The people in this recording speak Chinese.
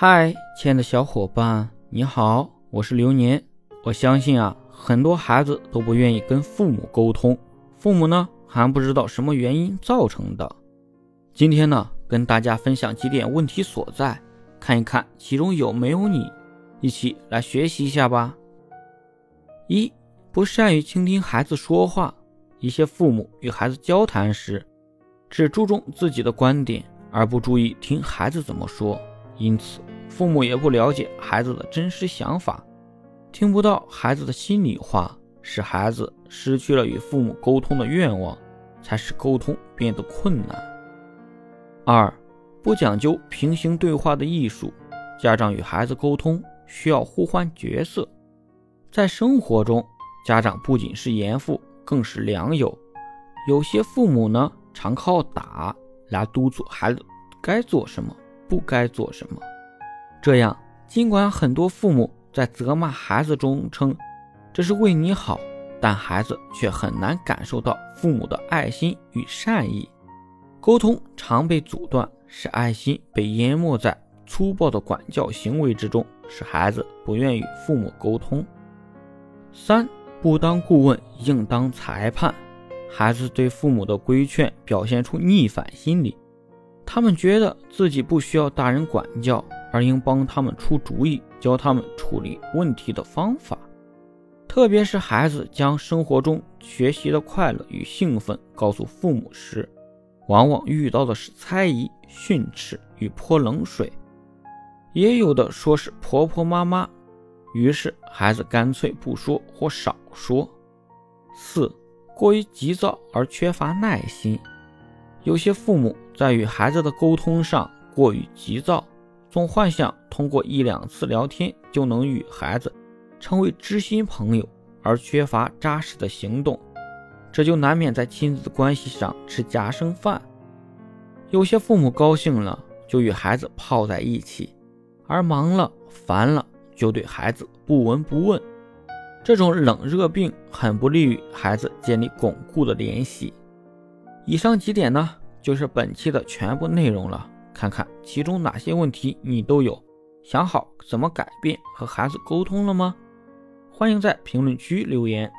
嗨，亲爱的小伙伴，你好，我是流年。我相信啊，很多孩子都不愿意跟父母沟通，父母呢还不知道什么原因造成的。今天呢，跟大家分享几点问题所在，看一看其中有没有你，一起来学习一下吧。一，不善于倾听孩子说话，一些父母与孩子交谈时，只注重自己的观点，而不注意听孩子怎么说。因此，父母也不了解孩子的真实想法，听不到孩子的心里话，使孩子失去了与父母沟通的愿望，才使沟通变得困难。二，不讲究平行对话的艺术，家长与孩子沟通需要互换角色。在生活中，家长不仅是严父，更是良友。有些父母呢，常靠打来督促孩子该做什么。不该做什么，这样尽管很多父母在责骂孩子中称这是为你好，但孩子却很难感受到父母的爱心与善意。沟通常被阻断，使爱心被淹没在粗暴的管教行为之中，使孩子不愿与父母沟通。三不当顾问，应当裁判。孩子对父母的规劝表现出逆反心理。他们觉得自己不需要大人管教，而应帮他们出主意，教他们处理问题的方法。特别是孩子将生活中学习的快乐与兴奋告诉父母时，往往遇到的是猜疑、训斥与泼冷水，也有的说是婆婆妈妈。于是孩子干脆不说或少说。四、过于急躁而缺乏耐心。有些父母在与孩子的沟通上过于急躁，总幻想通过一两次聊天就能与孩子成为知心朋友，而缺乏扎实的行动，这就难免在亲子关系上吃夹生饭。有些父母高兴了就与孩子泡在一起，而忙了烦了就对孩子不闻不问，这种冷热病很不利于孩子建立巩固的联系。以上几点呢，就是本期的全部内容了。看看其中哪些问题你都有，想好怎么改变和孩子沟通了吗？欢迎在评论区留言。